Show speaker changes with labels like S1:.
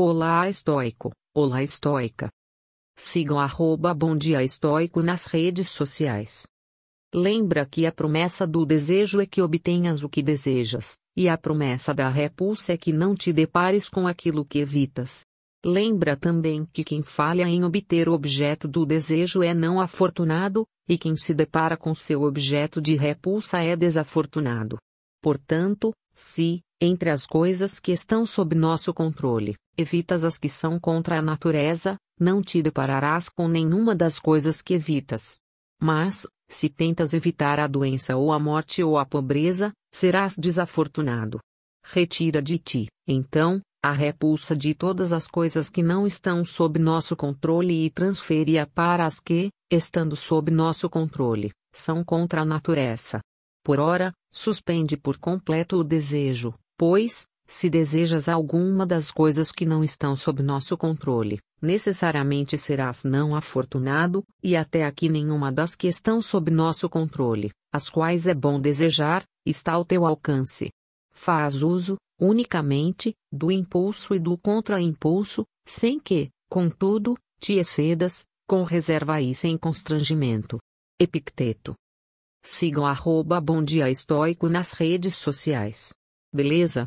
S1: Olá estoico, olá estoica. Sigam arroba Bom Dia Estoico nas redes sociais. Lembra que a promessa do desejo é que obtenhas o que desejas, e a promessa da repulsa é que não te depares com aquilo que evitas. Lembra também que quem falha em obter o objeto do desejo é não afortunado, e quem se depara com seu objeto de repulsa é desafortunado. Portanto, se, entre as coisas que estão sob nosso controle, evitas as que são contra a natureza, não te depararás com nenhuma das coisas que evitas. Mas, se tentas evitar a doença ou a morte ou a pobreza, serás desafortunado. Retira de ti, então, a repulsa de todas as coisas que não estão sob nosso controle e transfere-a para as que, estando sob nosso controle, são contra a natureza. Por ora, suspende por completo o desejo, pois, se desejas alguma das coisas que não estão sob nosso controle, necessariamente serás não afortunado, e até aqui nenhuma das que estão sob nosso controle, as quais é bom desejar, está ao teu alcance. Faz uso, unicamente, do impulso e do contra-impulso, sem que, contudo, te excedas, com reserva e sem constrangimento. Epicteto. Sigam arroba Bom Dia Estoico nas redes sociais. Beleza?